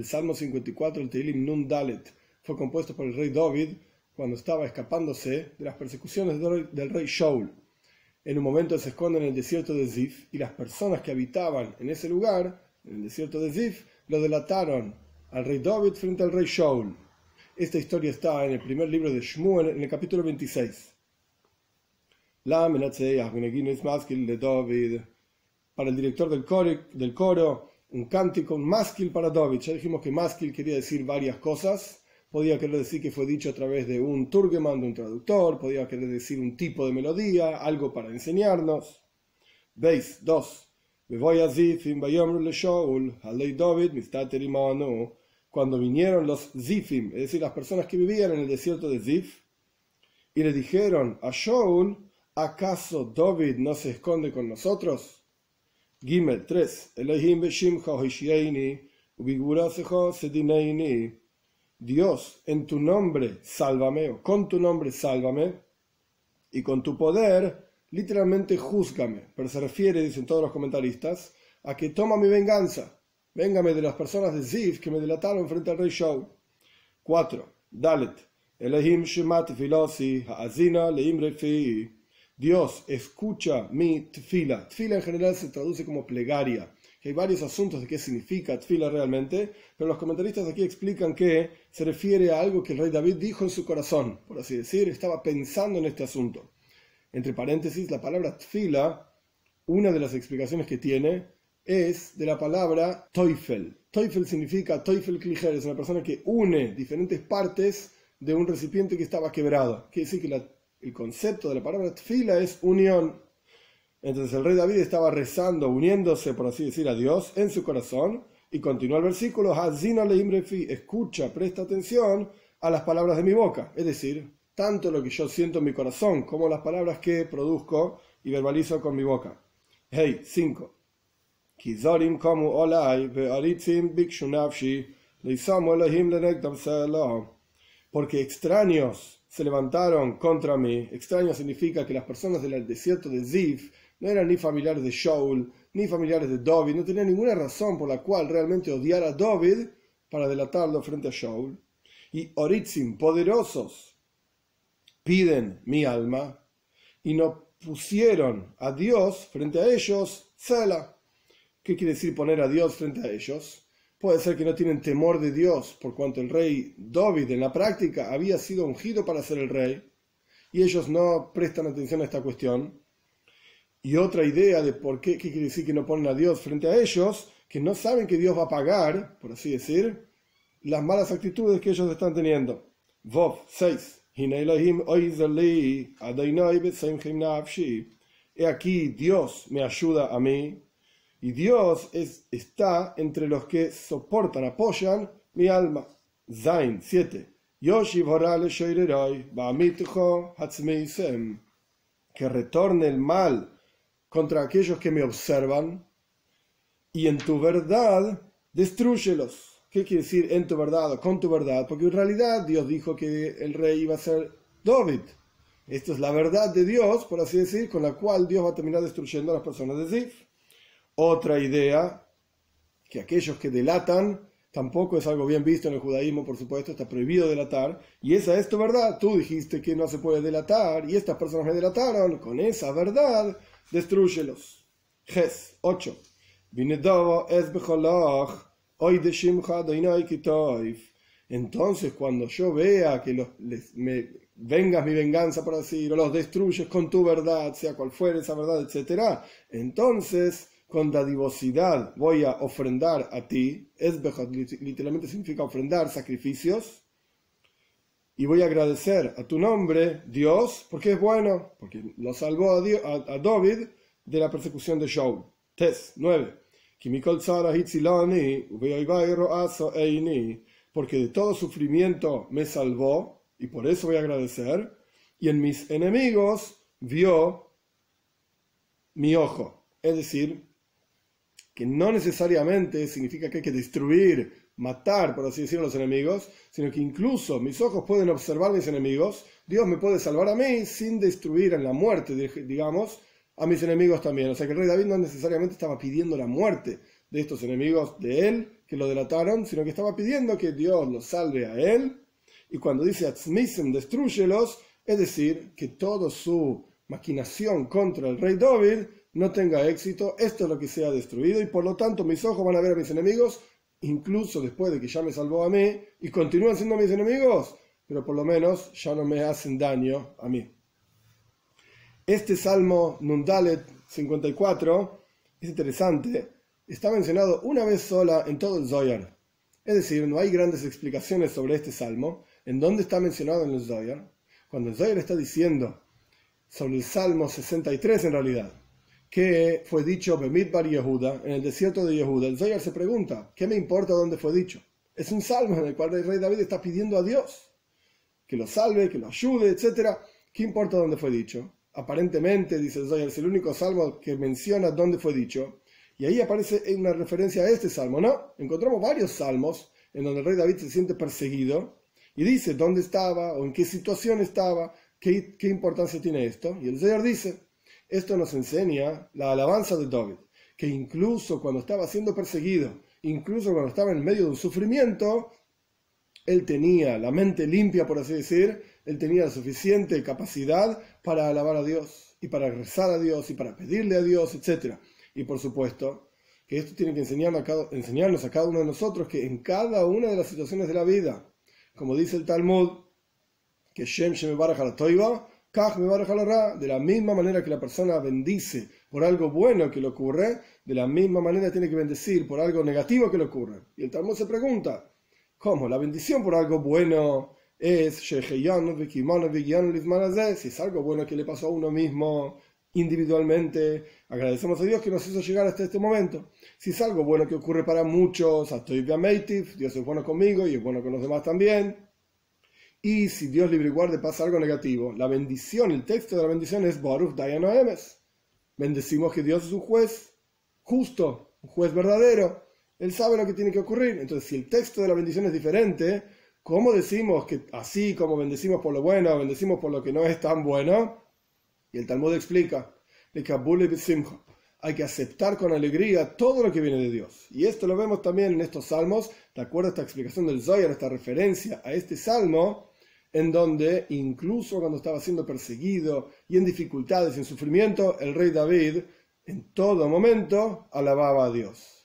el Salmo 54, el Teilim Nun Dalet, fue compuesto por el rey David cuando estaba escapándose de las persecuciones del rey Shaul. En un momento se esconde en el desierto de Zif y las personas que habitaban en ese lugar, en el desierto de Zif, lo delataron al rey David frente al rey Shaul. Esta historia está en el primer libro de Shmuel, en el capítulo 26. La de David. Para el director del coro, del coro, un cántico, un másquil para David. Ya dijimos que másquil quería decir varias cosas. Podía querer decir que fue dicho a través de un turgeman, de un traductor. Podía querer decir un tipo de melodía, algo para enseñarnos. Veis, dos. Cuando vinieron los Zifim, es decir, las personas que vivían en el desierto de Zif, y le dijeron a Shaul, ¿acaso David no se esconde con nosotros? Gimel 3. Elohim Dios, en tu nombre, sálvame, o con tu nombre, sálvame, y con tu poder, literalmente, júzgame. Pero se refiere, dicen todos los comentaristas, a que toma mi venganza. Véngame de las personas de Zif que me delataron frente al rey Shaul. 4. Dalet. Elohim shemat filosi, ha'azina leim refi. Dios escucha mi tfila. Tfila en general se traduce como plegaria. hay varios asuntos de qué significa tfila realmente, pero los comentaristas aquí explican que se refiere a algo que el rey David dijo en su corazón, por así decir, estaba pensando en este asunto. Entre paréntesis, la palabra tfila, una de las explicaciones que tiene es de la palabra teufel. Teufel significa, teufel kliger, es una persona que une diferentes partes de un recipiente que estaba quebrado. Quiere decir que la el concepto de la palabra tfila es unión. Entonces el rey David estaba rezando, uniéndose, por así decir, a Dios en su corazón. Y continúa el versículo, escucha, presta atención a las palabras de mi boca. Es decir, tanto lo que yo siento en mi corazón como las palabras que produzco y verbalizo con mi boca. Hey, 5. Porque extraños se levantaron contra mí. Extraño significa que las personas del desierto de Zif no eran ni familiares de Shaul, ni familiares de David, no tenían ninguna razón por la cual realmente odiar a David para delatarlo frente a Shaul. Y Oritzim, poderosos, piden mi alma y no pusieron a Dios frente a ellos, Sela. ¿Qué quiere decir poner a Dios frente a ellos? Puede ser que no tienen temor de Dios, por cuanto el rey David en la práctica había sido ungido para ser el rey, y ellos no prestan atención a esta cuestión. Y otra idea de por qué, qué quiere decir que no ponen a Dios frente a ellos, que no saben que Dios va a pagar, por así decir, las malas actitudes que ellos están teniendo. Vov 6. He aquí, Dios me ayuda a mí y Dios es, está entre los que soportan, apoyan mi alma. Zain 7. Que retorne el mal contra aquellos que me observan y en tu verdad destruyelos. ¿Qué quiere decir en tu verdad o con tu verdad? Porque en realidad Dios dijo que el rey iba a ser David. Esto es la verdad de Dios, por así decir, con la cual Dios va a terminar destruyendo a las personas de Zif. Otra idea, que aquellos que delatan, tampoco es algo bien visto en el judaísmo, por supuesto, está prohibido delatar, y esa es tu verdad. Tú dijiste que no se puede delatar, y estas personas me delataron, con esa verdad, destruyelos. Ges 8. Entonces, cuando yo vea que los, me vengas mi venganza, por decir, o los destruyes con tu verdad, sea cual fuere esa verdad, etc., entonces con dadivosidad voy a ofrendar a ti, es literalmente significa ofrendar sacrificios, y voy a agradecer a tu nombre, Dios, porque es bueno, porque lo salvó a, David de la persecución de Shaul. Tes 9. Porque de todo sufrimiento me salvó, y por eso voy a agradecer, y en mis enemigos vio mi ojo. Es decir, que no necesariamente significa que hay que destruir, matar, por así decirlo, a los enemigos, sino que incluso mis ojos pueden observar a mis enemigos, Dios me puede salvar a mí sin destruir en la muerte, digamos, a mis enemigos también. O sea que el rey David no necesariamente estaba pidiendo la muerte de estos enemigos de él que lo delataron, sino que estaba pidiendo que Dios lo salve a él. Y cuando dice Atzmisem, destruyelos, es decir, que toda su maquinación contra el rey David no tenga éxito, esto es lo que sea destruido y por lo tanto mis ojos van a ver a mis enemigos, incluso después de que ya me salvó a mí y continúan siendo mis enemigos, pero por lo menos ya no me hacen daño a mí. Este Salmo Nundalet 54 es interesante, está mencionado una vez sola en todo el Zoyar. Es decir, no hay grandes explicaciones sobre este salmo. ¿En dónde está mencionado en el Zoyar? Cuando el Zoyar está diciendo sobre el Salmo 63 en realidad, que fue dicho Bemidbar Yehuda, en el desierto de Yehuda, el Zoyar se pregunta, ¿qué me importa dónde fue dicho? Es un salmo en el cual el rey David está pidiendo a Dios que lo salve, que lo ayude, etc. ¿Qué importa dónde fue dicho? Aparentemente, dice el Zoyar, es el único salmo que menciona dónde fue dicho. Y ahí aparece una referencia a este salmo, ¿no? Encontramos varios salmos en donde el rey David se siente perseguido y dice dónde estaba o en qué situación estaba, qué, qué importancia tiene esto. Y el Señor dice, esto nos enseña la alabanza de David, que incluso cuando estaba siendo perseguido, incluso cuando estaba en medio de un sufrimiento, él tenía la mente limpia, por así decir, él tenía la suficiente capacidad para alabar a Dios y para rezar a Dios y para pedirle a Dios, etc. Y por supuesto que esto tiene que enseñarnos a, cada, uno de nosotros que en cada una de las situaciones de la vida, como dice el Talmud, que Shem Shem me ra, de la misma manera que la persona bendice por algo bueno que le ocurre, de la misma manera tiene que bendecir por algo negativo que le ocurre. Y el Talmud se pregunta, ¿cómo? La bendición por algo bueno es si es algo bueno que le pasó a uno mismo individualmente, agradecemos a Dios que nos hizo llegar hasta este momento. Si es algo bueno que ocurre para muchos, Dios es bueno conmigo y es bueno con los demás también. Y si Dios libre y guarde pasa algo negativo, la bendición, el texto de la bendición es Baruch Dayano Emes. Bendecimos que Dios es un juez justo, un juez verdadero. Él sabe lo que tiene que ocurrir. Entonces, si el texto de la bendición es diferente, ¿cómo decimos que así como bendecimos por lo bueno, bendecimos por lo que no es tan bueno? Y el Talmud explica, hay que aceptar con alegría todo lo que viene de Dios. Y esto lo vemos también en estos salmos, de acuerdo a esta explicación del Zohar, esta referencia a este salmo, en donde incluso cuando estaba siendo perseguido y en dificultades, en sufrimiento, el rey David en todo momento alababa a Dios.